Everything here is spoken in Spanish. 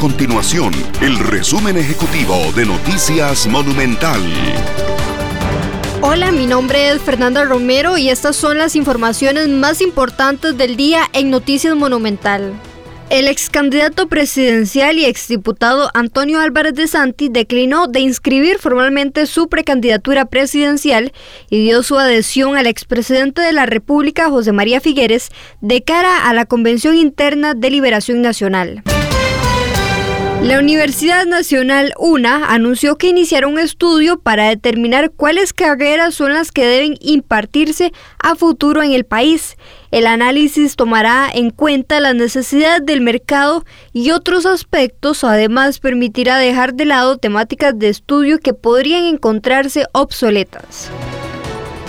continuación el resumen ejecutivo de Noticias Monumental. Hola, mi nombre es Fernanda Romero y estas son las informaciones más importantes del día en Noticias Monumental. El ex candidato presidencial y exdiputado Antonio Álvarez de Santi declinó de inscribir formalmente su precandidatura presidencial y dio su adhesión al expresidente de la República, José María Figueres, de cara a la Convención Interna de Liberación Nacional. La Universidad Nacional UNA anunció que iniciará un estudio para determinar cuáles carreras son las que deben impartirse a futuro en el país. El análisis tomará en cuenta las necesidades del mercado y otros aspectos, además permitirá dejar de lado temáticas de estudio que podrían encontrarse obsoletas.